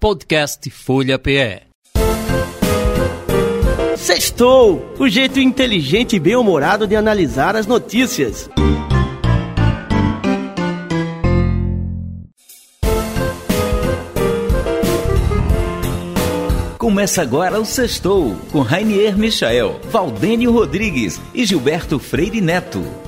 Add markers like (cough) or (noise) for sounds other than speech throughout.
Podcast Folha PE. Sextou! O jeito inteligente e bem-humorado de analisar as notícias. Começa agora o Sextou, com Rainier Michael, Valdênio Rodrigues e Gilberto Freire Neto.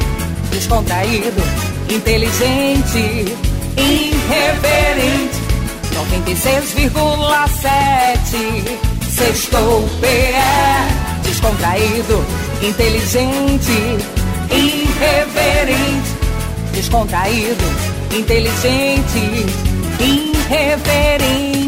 Descontraído, inteligente, irreverente. 96,7 Sextou PE Descontraído, inteligente, irreverente. Descontraído, inteligente, irreverente.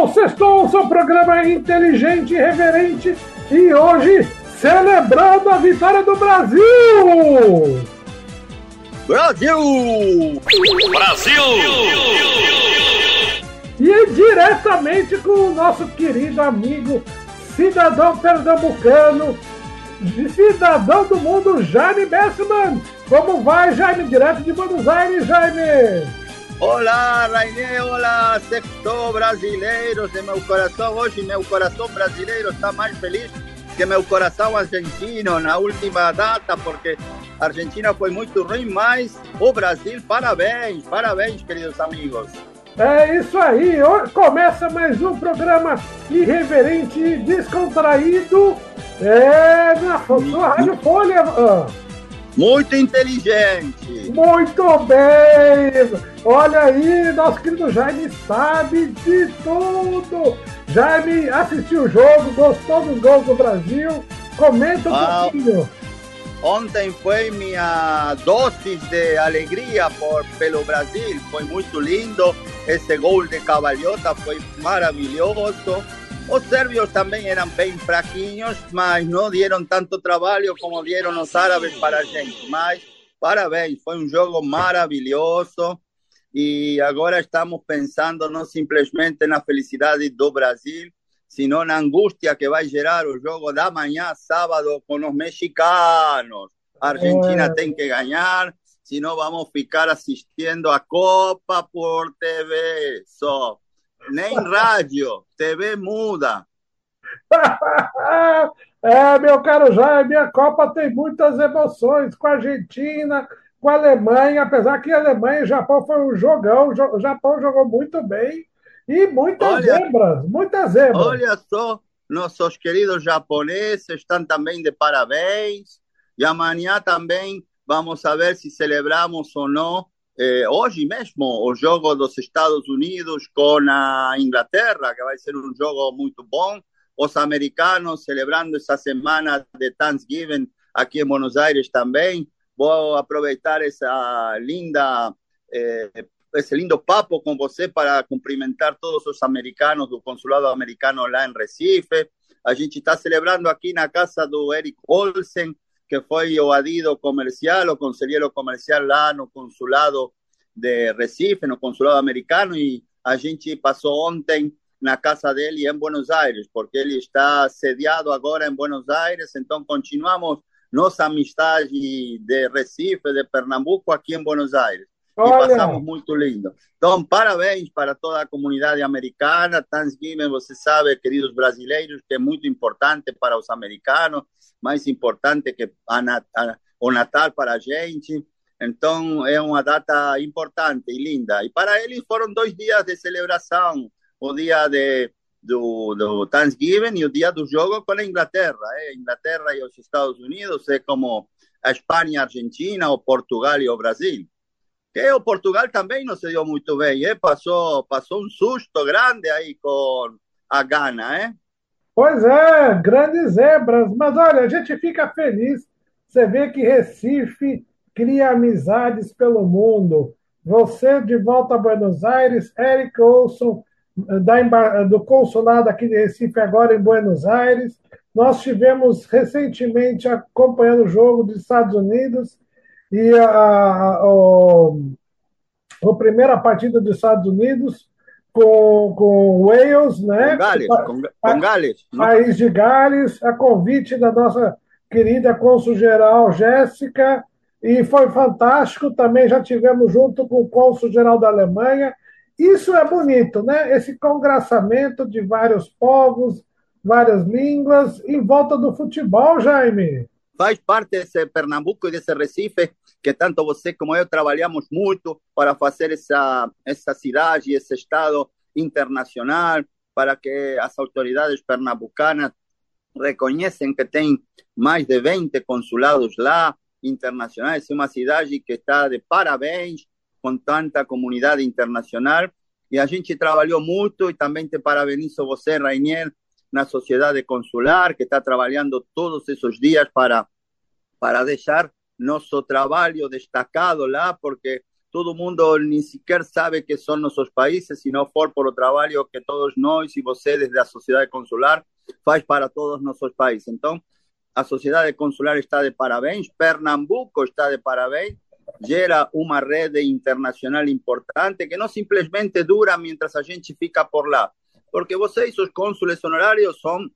Sextou, sextou, seu programa é inteligente e reverente e hoje celebrando a vitória do Brasil! Brasil! Brasil! E diretamente com o nosso querido amigo, cidadão pernambucano, cidadão do mundo, Jaime Bessman. Como vai, Jaime? Direto de Buenos Aires, Jaime! Olá, Rainê, olá, sextou brasileiros de meu coração. Hoje meu coração brasileiro está mais feliz que meu coração argentino na última data, porque a Argentina foi muito ruim, mas o Brasil, parabéns, parabéns, queridos amigos. É isso aí, começa mais um programa irreverente e descontraído é, na sua Rádio Folha. Ah, Muito inteligente. Muito bem! Olha aí, nosso querido Jaime sabe de tudo! Jaime assistiu o jogo, gostou dos gols do Brasil. Comenta um Ah. pouquinho. Ontem foi minha dose de alegria por, pelo Brasil. Foi muito lindo. Esse gol de Cavalhota foi maravilhoso. Os sérvios também eram bem fraquinhos, mas não deram tanto trabalho como deram os árabes para a gente. Mas parabéns, foi um jogo maravilhoso. E agora estamos pensando não simplesmente na felicidade do Brasil, sino na angústia que vai gerar o jogo da manhã, sábado, com os mexicanos. A Argentina É. tem que ganhar, senão vamos ficar assistindo a Copa por TV só. Nem rádio, TV muda. (laughs) é, meu caro Jaime, a Copa tem muitas emoções com a Argentina, com a Alemanha, apesar que a Alemanha e o Japão foi um jogão, o Japão jogou muito bem e muitas Olha- zebras, muitas zebras. Olha só, nossos queridos japoneses estão também de parabéns. E amanhã também vamos ver se celebramos ou não, eh, mesmo, o jogo dos Estados Unidos com a Inglaterra, que vai ser um jogo muito bom. Os americanos celebrando essa semana de Thanksgiving aqui em Buenos Aires também. Vou aproveitar essa linda eh, lindo papo com você para cumprimentar todos os americanos do consulado americano lá em Recife. A gente está celebrando aqui na casa do Eric Olsen, que foi o adido comercial, o conselheiro comercial lá no consulado de Recife, no? consulado americano, e a gente passou ontem na casa dele em Buenos Aires, porque ele está sediado agora em Buenos Aires, então continuamos nossa amizade de Recife, de Pernambuco, aqui em Buenos Aires e Olha, passamos muito lindo. Então, parabéns para toda a comunidade americana. Thanksgiving, você sabe, queridos brasileiros, que é muito importante para os americanos, mais importante que a, a, o Natal para a gente. Então, é uma data importante e linda. E para eles foram dois dias de celebração: o dia de do, do Thanksgiving e o dia do jogo com a Inglaterra. É? Inglaterra e os Estados Unidos é como a Espanha, a Argentina, o Portugal e o Brasil. Que o Portugal também não se deu muito bem, é? passou, passou um susto grande aí com a Gana. É? Pois é, grandes zebras. Mas olha, a gente fica feliz. Você vê que Recife cria amizades pelo mundo. Você de volta a Buenos Aires, Eric Olson, da, do consulado aqui de Recife, agora em Buenos Aires. Nós tivemos recentemente acompanhando o jogo dos Estados Unidos e a, a, a, a primeira partida dos Estados Unidos com, com Wales, né? Com Gales, com, com Gales. País de Gales, a convite da nossa querida cônsul-geral Jéssica, e foi fantástico. Também já tivemos junto com o cônsul-geral da Alemanha. Isso é bonito, né? Esse congraçamento de vários povos, várias línguas em volta do futebol, Jaime. Faz parte desse Pernambuco e desse Recife que tanto você como eu trabalhamos muito para fazer essa, essa cidade, esse estado internacional, para que as autoridades pernambucanas reconhecem que tem mais de 20 consulados lá, internacionais. É uma cidade que está de parabéns com tanta comunidade internacional. E a gente trabalhou muito e também te parabenizo você, Rainier, na sociedade consular, que está trabalhando todos esses dias para, para deixar nosso trabalho destacado lá, porque todo mundo nem sequer sabe que são nossos países, se não for por o trabalho que todos nós e você, desde a sociedade consular, faz para todos nossos países. Então, a sociedade consular está de parabéns, Pernambuco está de parabéns, gera uma rede internacional importante que não simplesmente dura mientras a gente fica por lá, porque vocês, os cônsules honorários, são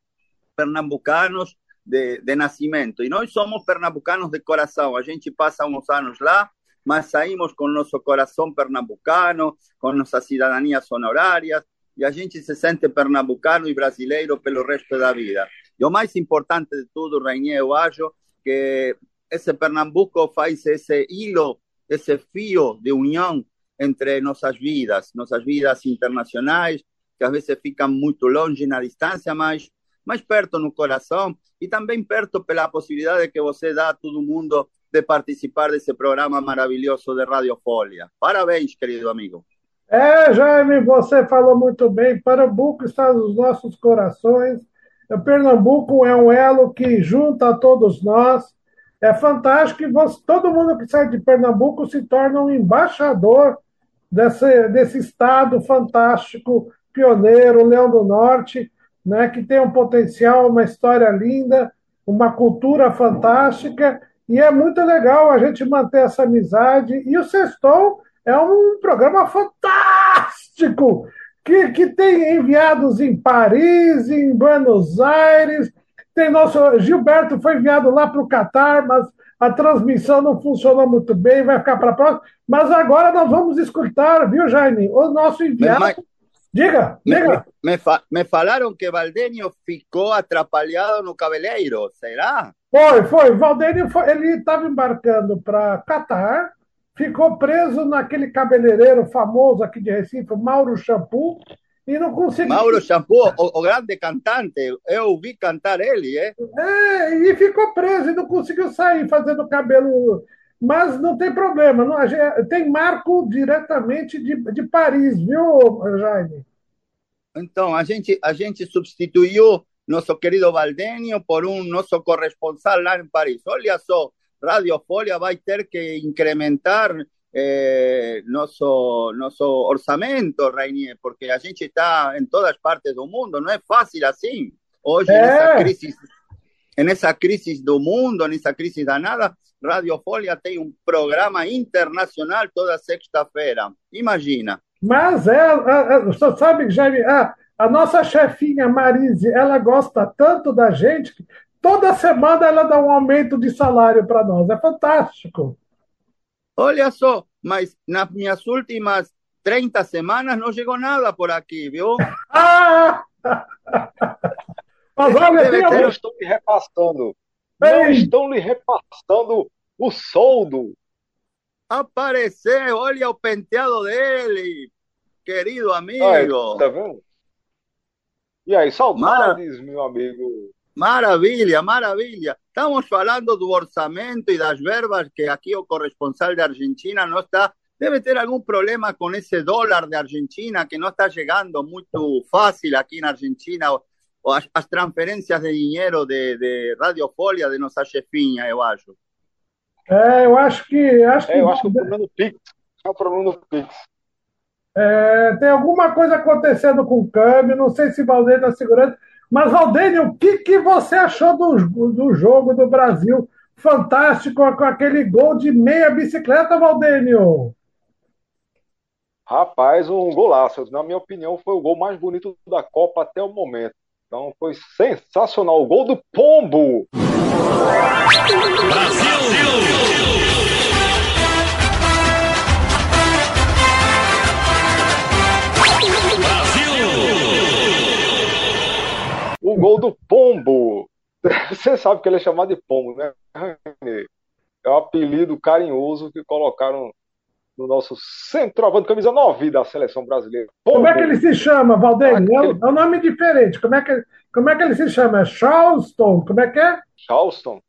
pernambucanos de, de nascimento e nós somos pernambucanos de coração. A gente passa uns anos lá, mas saímos com nosso coração pernambucano, com nossas cidadanias honorárias e a gente se sente pernambucano e brasileiro pelo resto da vida. E o mais importante de tudo, Rainier, eu acho que esse Pernambuco faz esse hilo, esse fio de união entre nossas vidas, nossas vidas internacionais, que às vezes ficam muito longe na distância, mas mais perto no coração e também perto pela possibilidade que você dá a todo mundo de participar desse programa maravilhoso de Radio Folha. Parabéns, querido amigo. É, Jaime, você falou muito bem. Pernambuco está nos nossos corações. Pernambuco é um elo que junta a todos nós. É fantástico que você, todo mundo que sai de Pernambuco se torna um embaixador desse, desse estado fantástico, pioneiro, Leão do Norte, né, que tem um potencial, uma história linda, uma cultura fantástica, e é muito legal a gente manter essa amizade. E o Sextou é um programa fantástico que, que tem enviados em Paris, em Buenos Aires. Tem nosso Gilberto foi enviado lá para o Catar, mas a transmissão não funcionou muito bem, vai ficar para a próxima. Mas agora nós vamos escutar, viu, Jaime? O nosso enviado. Mas, mas, diga, diga. Me, me, me, falaram que Valdenio ficou atrapalhado no cabeleiro, será? Foi, foi. Valdenio foi, ele estava embarcando para Catar ficou preso naquele cabeleireiro famoso aqui de Recife, Mauro Shampoo, e não conseguiu. Mauro Shampoo, o, o, grande cantante, eu vi cantar ele, é? É, e ficou preso e não conseguiu sair fazendo cabelo. Mas não tem problema, não, tem marco diretamente de, de Paris, viu, Jaime? Então, a gente, a gente substituiu nosso querido Valdenio por um nosso corresponsal lá em Paris. Olha só, Radio Folia va a tener que incrementar eh, nuestro, orçamento, Rainier, porque a gente está en todas partes del mundo, no es fácil así. Hoy en esa crisis, en esa crisis del mundo, en esa crisis danada, Radio Folia tem um programa internacional toda sexta-feira. Imagina. Mas é, você sabe, Jaime, a, a nossa chefinha Marise, ela gosta tanto da gente Toda semana ela dá um aumento de salário para nós. É fantástico. Olha só, mas nas minhas últimas 30 semanas não chegou nada por aqui, viu? (laughs) ah! (laughs) Mas olha, tem não estão lhe repassando. Não estão lhe repassando o soldo. Apareceu, olha o penteado dele, querido amigo. tá vendo? E aí, saudades, Mara... meu amigo. Maravilha, maravilha. Estamos falando do orçamento e das verbas que aqui o corresponsal de Argentina não está. Deve ter algum problema com esse dólar de Argentina que não está chegando muito fácil aqui na Argentina. As, as transferências de dinheiro de, de Radiofolia, de nossa chefinha, eu acho. É, eu acho que. Acho é, eu acho que o problema do Pix. É o problema do Pix. É, tem alguma coisa acontecendo com o câmbio, não sei se o Valdênio está segurando. Mas, Valdênio, o que, que você achou do, do jogo do Brasil? Fantástico com aquele gol de meia bicicleta, Valdênio. Rapaz, um golaço. Na minha opinião, foi o gol mais bonito da Copa até o momento. Então foi sensacional. O gol do Pombo. Brasil! O gol do Pombo. (laughs) Você sabe que ele é chamado de Pombo, né? É um apelido carinhoso que colocaram no nosso centroavante, camisa 9 da seleção brasileira. Pombo. Como é que ele se chama, Valdeir? Aquele... É um nome diferente. Como é, que, como é que ele se chama? É Charleston? Como é que é? Charleston.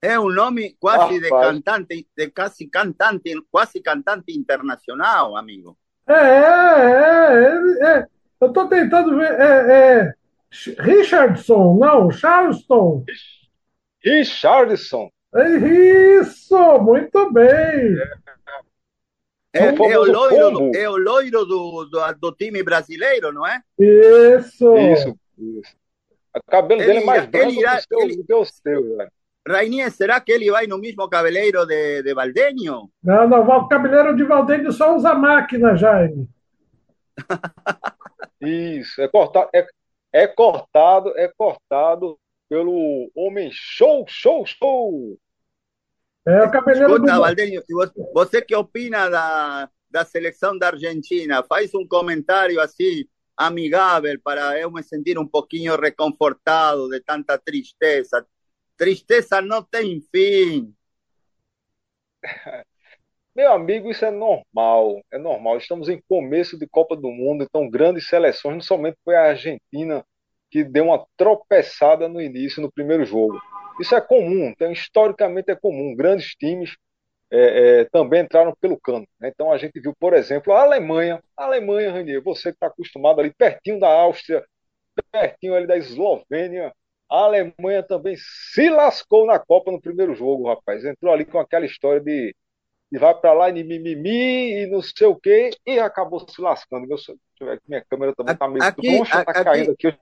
É. (laughs) é um nome quase de cantante, de quase cantante, quase cantante internacional, amigo. É, é, é, é. Eu estou tentando ver. É, é, Richardson, não, Charleston. Richardson. É isso, muito bem. É, é, o, loiro, é o loiro do, do, do, time brasileiro, não é? Isso. Isso, isso. O cabelo ele, dele é mais branco irá, ele, do que o seu, velho. Rainier, será que ele vai no mesmo cabeleiro de, de Valdenio? Não, não, o cabeleiro de Valdenio só usa máquina, Jaime. Isso, é cortado, é, é cortado, é cortado pelo homem show, show, show. É o cabeleiro Escuta, do... Você que opina da, da seleção da Argentina, faz um comentário assim amigável para eu me sentir um pouquinho reconfortado de tanta tristeza. Tristeza não tem fim. (laughs) Meu amigo, isso é normal, é normal. Estamos em começo de Copa do Mundo, então grandes seleções, não somente foi a Argentina que deu uma tropeçada no início, no primeiro jogo. Isso é comum, então, historicamente é comum. Grandes times é, é, também entraram pelo cano. Né? Então a gente viu, por exemplo, a Alemanha. A Alemanha, Ranier, você que está acostumado ali pertinho da Áustria, pertinho ali da Eslovênia, a Alemanha também se lascou na Copa no primeiro jogo, rapaz. Entrou ali com aquela história de e vai para lá e mimimi e não sei o quê, e acabou se lascando. Meu, minha câmera também está meio aqui, troncha, tá caindo aqui.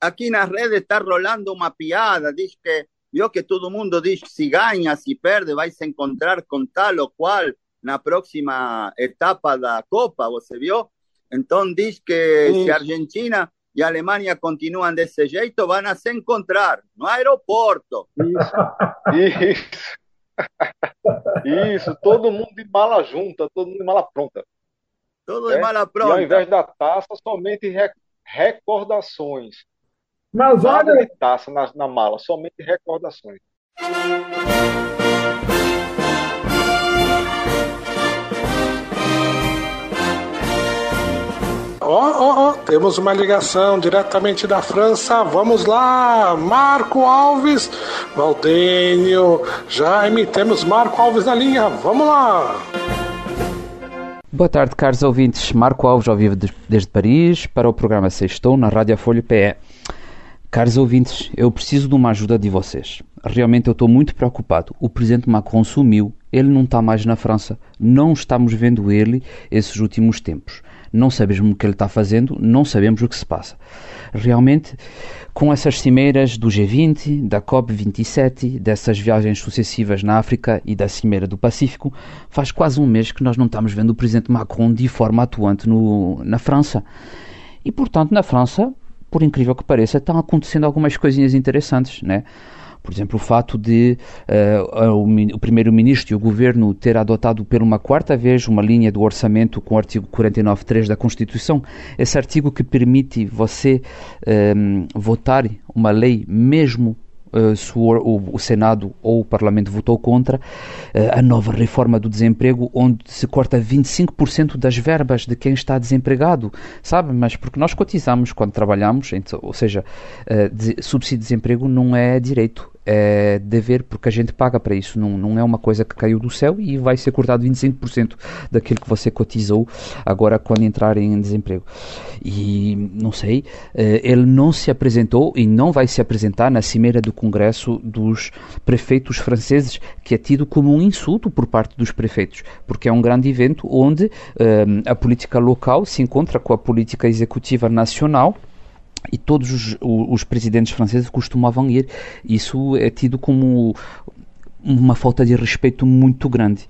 Aqui na rede está rolando uma piada, diz que viu que todo mundo diz que se ganha, se perde, vai se encontrar com tal ou qual na próxima etapa da Copa, você viu? Então diz que Isso. se a Argentina e a Alemanha continuam desse jeito, vão se encontrar no aeroporto. Isso. Isso. Isso, todo mundo de mala junta, todo mundo de mala pronta. Todo é? de mala pronta. E ao invés da taça, somente re recordações. Mas Nada olha. de taça na, na mala, somente recordações. Ó, ó, ó, temos uma ligação diretamente da França. Vamos lá, Marco Alves, Valdênio, Jaime, temos Marco Alves na linha. Vamos lá. Boa tarde, caros ouvintes. Marco Alves, ao vivo desde Paris, para o programa Sextou na Rádio Folha PE. Caros ouvintes, eu preciso de uma ajuda de vocês. Realmente eu estou muito preocupado. O presidente Macron sumiu, ele não está mais na França. Não estamos vendo ele esses últimos tempos não sabemos o que ele está fazendo, não sabemos o que se passa. Realmente, com essas cimeiras do G20, da COP27, dessas viagens sucessivas na África e da Cimeira do Pacífico, faz quase um mês que nós não estamos vendo o presidente Macron de forma atuante no, na França. E, portanto, na França, por incrível que pareça, estão acontecendo algumas coisinhas interessantes, né? Por exemplo, o fato de uh, o, o primeiro-ministro e o governo ter adotado pela uma quarta vez uma linha do orçamento com o artigo 49.3 da Constituição, esse artigo que permite você um, votar uma lei mesmo uh, se o, o, o, Senado ou o Parlamento votou contra uh, a nova reforma do desemprego, onde se corta 25% das verbas de quem está desempregado, sabe? Mas porque nós cotizamos quando trabalhamos, então, ou seja, uh, de, subsídio de desemprego não é direito, é dever, porque a gente paga para isso, não, não é uma coisa que caiu do céu e vai ser cortado 25% daquilo que você cotizou agora quando entrar em desemprego. E não sei, eh, ele não se apresentou e não vai se apresentar na cimeira do Congresso dos prefeitos franceses, que é tido como um insulto por parte dos prefeitos, porque é um grande evento onde uh, a política local se encontra com a política executiva nacional e todos os, os, presidentes franceses costumavam ir. Isso é tido como uma falta de respeito muito grande.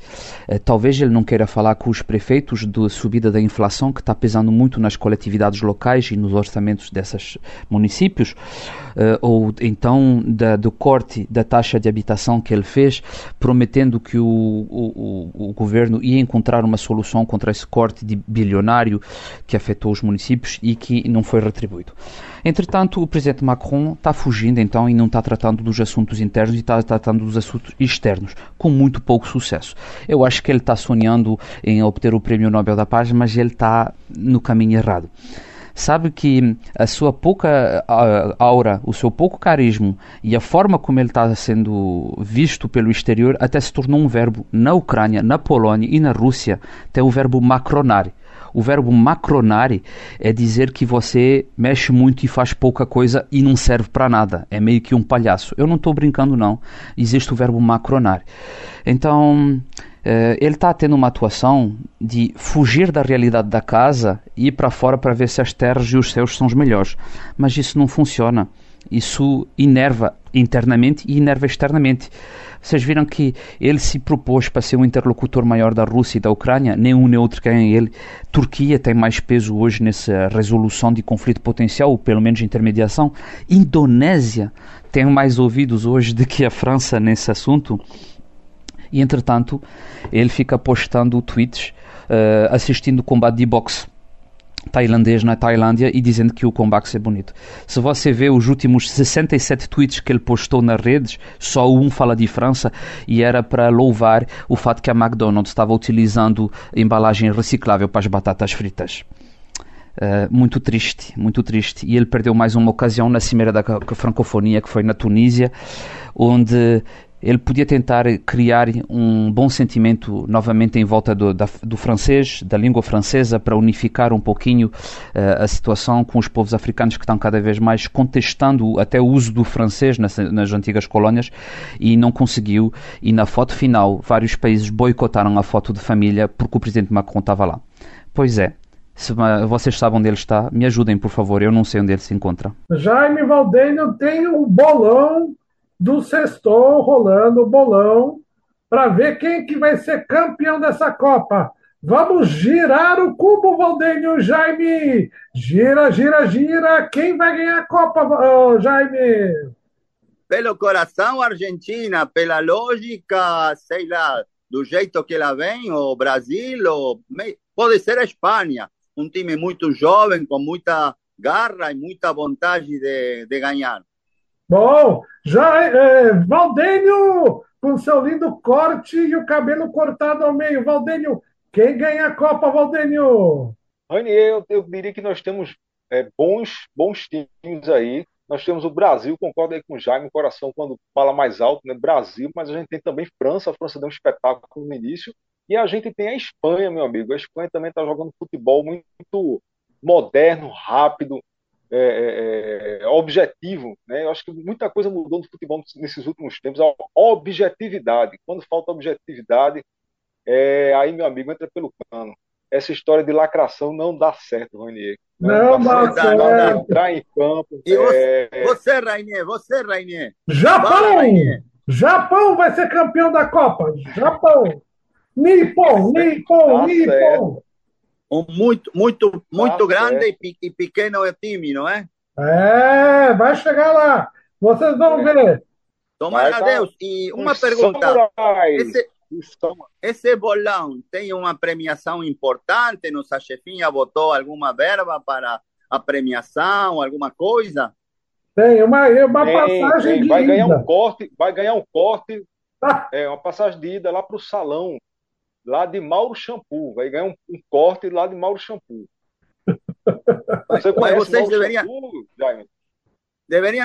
Uh, talvez ele não queira falar com os prefeitos da subida da inflação que está pesando muito nas coletividades locais e nos orçamentos desses municípios, uh, ou então da, do corte da taxa de habitação que ele fez, prometendo que o, o, o governo ia encontrar uma solução contra esse corte de bilionário que afetou os municípios e que não foi retribuído. Entretanto, o presidente Macron está fugindo então e não está tratando dos assuntos internos e está tratando dos assuntos externos, com muito pouco sucesso. Eu acho que ele está sonhando em obter o Prêmio Nobel da Paz, mas ele está no caminho errado sabe que a sua pouca aura, o seu pouco carisma e a forma como ele está sendo visto pelo exterior até se tornou um verbo na Ucrânia, na Polônia e na Rússia, tem o verbo macronar. O verbo macronare é dizer que você mexe muito e faz pouca coisa e não serve para nada. É meio que um palhaço. Eu não estou brincando, não. Existe o verbo macronare. Então, Uh, ele está tendo uma atuação de fugir da realidade da casa e ir para fora para ver se as terras e os céus são os melhores. Mas isso não funciona. Isso inerva internamente e inerva externamente. Vocês viram que ele se propôs para ser um interlocutor maior da Rússia e da Ucrânia, nem um nem outro querem ele. Turquia tem mais peso hoje nessa resolução de conflito potencial, ou pelo menos intermediação. Indonésia tem mais ouvidos hoje do que a França nesse assunto. E entretanto, ele fica postando tweets uh, assistindo combate de boxe tailandês na Tailândia e dizendo que o combate é bonito. Se você vê os últimos 67 tweets que ele postou nas redes, só um fala de França e era para louvar o fato que a McDonald's estava utilizando embalagem reciclável para as batatas fritas. Uh, muito triste, muito triste. E ele perdeu mais uma ocasião na Cimeira da Francofonia, que foi na Tunísia, onde ele podia tentar criar um bom sentimento novamente em volta do, da, do francês, da língua francesa, para unificar um pouquinho uh, a situação com os povos africanos que estão cada vez mais contestando até o uso do francês nas, nas antigas colónias e não conseguiu. E na foto final, vários países boicotaram a foto de família porque o presidente Macron estava lá. Pois é, se vocês sabem onde ele está, me ajudem, por favor. Eu não sei onde ele se encontra. Jaime Valdênio tem um bolão do sextou rolando o bolão para ver quem que vai ser campeão dessa Copa. Vamos girar o cubo, Valdênio Jaime. Gira, gira, gira. Quem vai ganhar a Copa, Jaime? Pelo coração, Argentina. Pela lógica, sei lá, do jeito que ela vem, o Brasil, ou... pode ser a Espanha. Um time muito jovem, com muita garra e muita vontade de, de ganhar. Bom, já é, Valdênio com seu lindo corte e o cabelo cortado ao meio. Valdênio, quem ganha a Copa, Valdênio? Ranier, eu, eu diria que nós temos é, bons, bons times aí. Nós temos o Brasil, concordo aí com o Jaime, coração quando fala mais alto, né? Brasil, mas a gente tem também França. A França deu um espetáculo no início. E a gente tem a Espanha, meu amigo. A Espanha também está jogando futebol muito moderno, rápido é, é, é, objetivo. Né? Eu acho que muita coisa mudou no futebol nesses últimos tempos. A objetividade. Quando falta objetividade, é, aí, meu amigo, entra pelo cano. Essa história de lacração não dá certo, Ranier. Não, não dá certo. Entrar em campo. E você, é... você, Rainier, você, Rainier. Japão! Vai, Japão vai ser campeão da Copa. Japão! Nippon, Nippon, Nippon um muito, muito, muito grande e, e pequeno é time, não é? É, vai chegar lá. Vocês vão é. ver. Tomara a Deus. E uma pergunta. Esse, esse bolão tem uma premiação importante? Nossa chefinha botou alguma verba para a premiação, alguma coisa? Tem uma, uma Tem, passagem tem. de Vai ganhar ida. um corte, vai ganhar um corte, Ah, (laughs) é, uma passagem de ida lá para o salão, lá de Mauro Shampoo. Vai ganhar um, um corte lá de Mauro Shampoo. Você Mas conhece vocês Mauro deveriam, Shampoo, Jaime?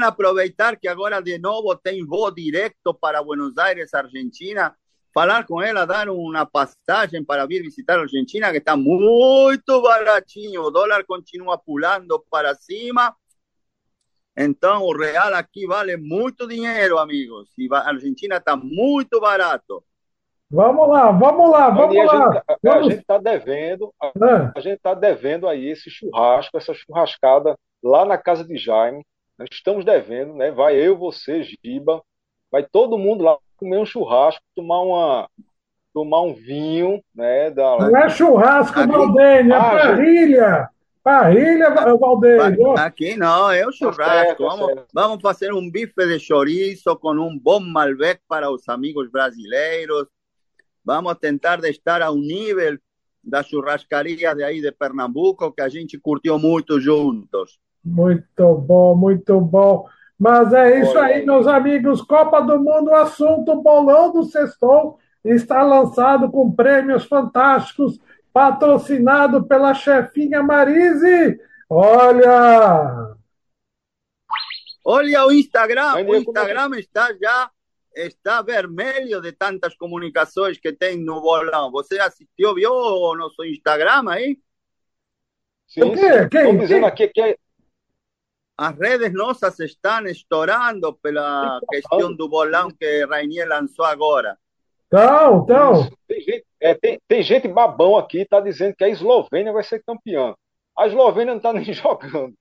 aproveitar que agora de novo tem voo direto para Buenos Aires, Argentina. Falar com ela, dar uma passagem para vir visitar a Argentina, que está muito baratinho. O dólar continua pulando para cima. Então, o real aqui vale muito dinheiro, amigos. E a Argentina está muito barato. Vamos lá, vamos lá, vamos e a lá. gente, a, a Vamos. gente tá devendo, a, Ah, a gente tá devendo aí esse churrasco, essa churrascada lá na casa de Jaime. Nós estamos devendo, né? Vai eu, você, Giba, vai todo mundo lá comer um churrasco, tomar uma, tomar um vinho, né? Da, não é churrasco, Aqui- Valdênio, é Ah, parrilha. Parrilha, Valdênio. Aqui não, é o Tá churrasco. certo, tá Vamos, certo. vamos fazer um bife de chorizo com um bom Malbec para os amigos brasileiros. Vamos tentar de estar ao nível das churrascarias de aí de Pernambuco, que a gente curtiu muito juntos. Muito bom, muito bom. Mas é isso Olha aí, aí. meus amigos. Copa do Mundo, assunto bolão do Sextou está lançado com prêmios fantásticos, patrocinado pela chefinha Marise. Olha! Olha o Instagram, o Instagram está já está vermelho de tantas comunicações que tem no bolão. Você assistiu, viu o nosso Instagram aí? Sim, O quê? Quem? Dizendo aqui que é, As redes nossas estão estourando pela questão do bolão que Rainier lançou agora. Então, então. Tem gente, é, tem, tem gente babão aqui, tá dizendo que a Eslovênia vai ser campeã. A Eslovênia não tá nem (laughs) jogando.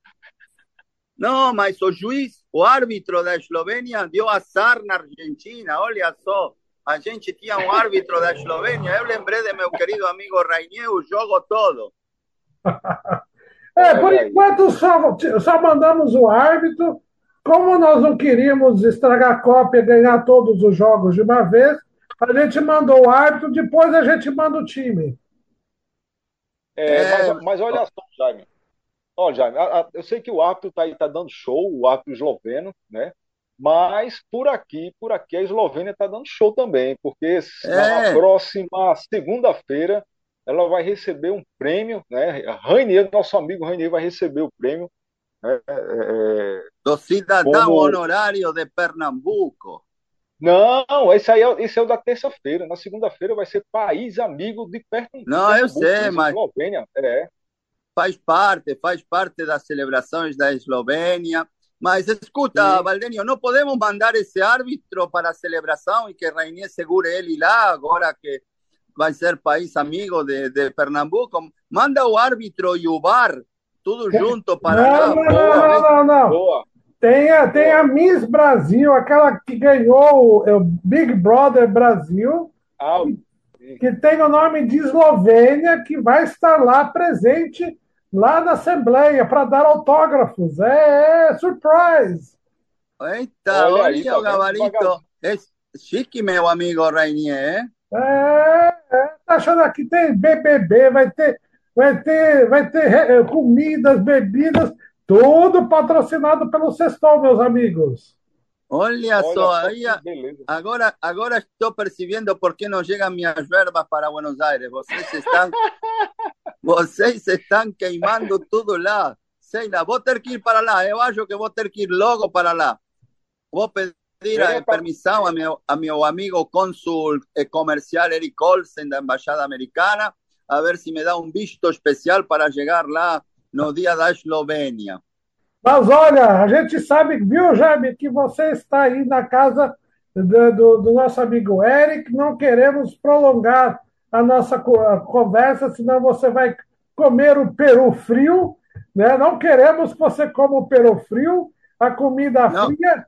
Não, mas o juiz, o árbitro da Eslovênia deu azar na Argentina. Olha só, a gente tinha um árbitro da Eslovênia. Eu lembrei de meu querido amigo Rainier o jogo todo. (laughs) É, por enquanto só, só mandamos o árbitro. Como nós não queríamos estragar a Copa e ganhar todos os jogos de uma vez, a gente mandou o árbitro, depois a gente manda o time. É, É. mas, mas olha só, Jaime. Olha, Jaime, a- a- eu sei que o árbitro tá aí, tá dando show, o árbitro esloveno, né? Mas por aqui, por aqui, a Eslovênia tá dando show também, porque na É. próxima segunda-feira ela vai receber um prêmio, né? Rainier, nosso amigo Rainier, vai receber o prêmio. né? É, é, Do cidadão Como- honorário de Pernambuco. Não, esse aí é, esse é o da terça-feira. Na segunda-feira vai ser país amigo de perto. Não, eu sei, mas- Eslovênia, é. Faz parte, faz parte das celebrações da Eslovênia. Mas escuta, Sim. Valdenio, não podemos mandar esse árbitro para a celebração e que Rainier segure ele lá, agora que vai ser país amigo de, de Pernambuco. Manda o árbitro e o VAR, tudo junto para lá. Não, não, Boa, não, não, não, não. Boa. Tem a, tem a Miss Brasil, aquela que ganhou o, é o Big Brother Brasil, Ah, que tem o nome de Eslovênia, que vai estar lá presente lá na Assembleia para dar autógrafos. É, é surprise! Eita, Olha olha, aí, tá o gabarito. É chique, meu amigo Rainier, hein? É, é, tá achando aqui tem BBB, vai ter, vai ter, vai ter eh, comidas, bebidas, tudo patrocinado pelo Sextou, meus amigos. Olha, olha só, aí, agora, agora estou percebendo por que não chegam minhas verbas para Buenos Aires. Vocês estão, (laughs) vocês estão queimando tudo lá. Sei lá, vou ter que ir para lá. Eu acho que vou ter que ir logo para lá. Vou pedir a permissão a meu, a meu amigo cônsul eh, comercial Eric Olsen da Embaixada Americana, a ver se me dá um visto especial para chegar lá no dia da Eslovênia. Mas olha, a gente sabe, viu, Jaime, que você está aí na casa do, do- do nosso amigo Eric. Não queremos prolongar a nossa conversa, senão você vai comer o peru frio, né? Não queremos que você coma o peru frio, a comida Não. fria.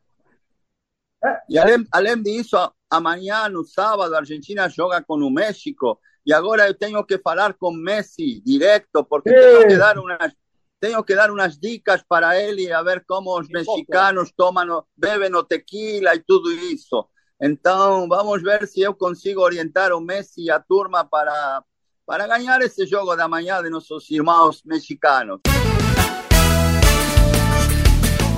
E além, além disso, amanhã, no sábado, a Argentina joga com o México. E agora eu tenho que falar com Messi direto, porque tenho que dar umas, tenho que dar umas dicas para ele, a ver como os mexicanos tomam, o- bebem o tequila e tudo isso. Então, vamos ver se eu consigo orientar o Messi e a turma para, para ganhar esse jogo da manhã de nossos irmãos mexicanos.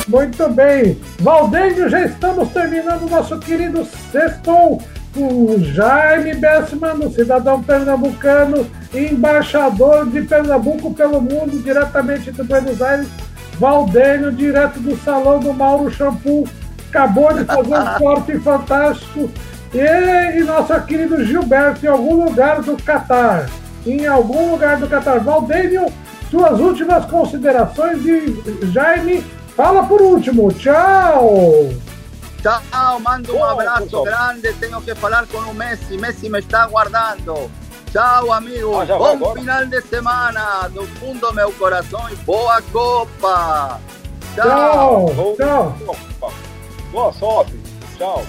Muito bem. Valdênio, já estamos terminando o nosso querido Sextou. O Jaime Bessman, cidadão pernambucano, embaixador de Pernambuco pelo mundo, diretamente de Buenos Aires. Valdênio, direto do salão do Mauro Shampoo, acabou de fazer um (laughs) corte fantástico. E, e nosso querido Gilberto, em algum lugar do Catar. Em algum lugar do Catar. Valdênio, suas últimas considerações e Jaime, fala por último. Tchau! Tchau, mando um abraço grande. Tenho que falar com o Messi. Messi me está aguardando. Tchau, amigo. Ah, Bom agora? final de semana. Do fundo do meu coração e boa Copa. Tchau! Vou- Tchau! Boa sorte. Tchau.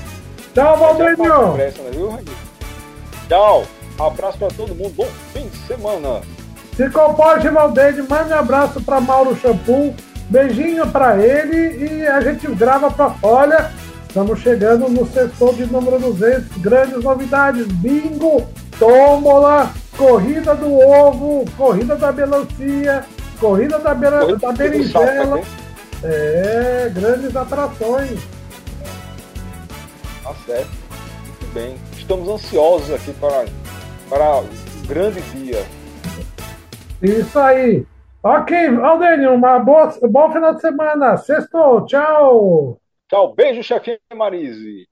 Tchau, pressa, né? Tchau. Abraço pra todo mundo. Bom fim de semana. Se comporte, Valdênio. Mande um abraço para Mauro Shampoo. Beijinho para ele e a gente grava para Olha, estamos chegando no setor de número 200. Grandes novidades: bingo, tômbola, corrida do ovo, corrida da melancia, corrida da, bela- Corrida da berinjela. sapo, É, grandes atrações. Tá certo. Muito bem. Estamos ansiosos aqui para, para o grande dia. Isso aí. Ok, Valdênio, uma boa, bom final de semana. Sextou, tchau. Tchau. Beijo, chefinha Marise.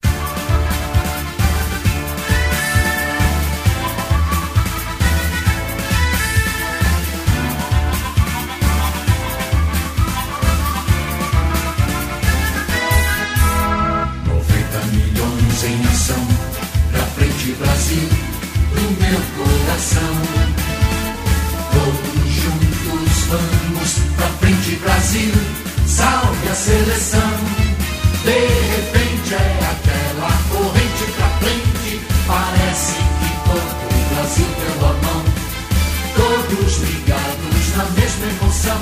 Milhões em ação, pra frente Brasil, do meu coração. Todos juntos vamos pra frente Brasil, salve a seleção. De repente é aquela corrente pra frente, parece que todo o Brasil deu a mão. Todos ligados na mesma emoção,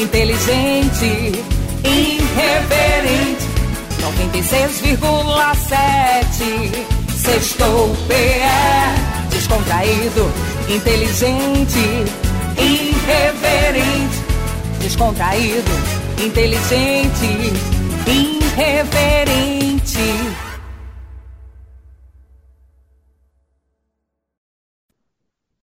inteligente, irreverente. 96,7 Sextou PE Descontraído, inteligente, irreverente. Descontraído, inteligente, irreverente.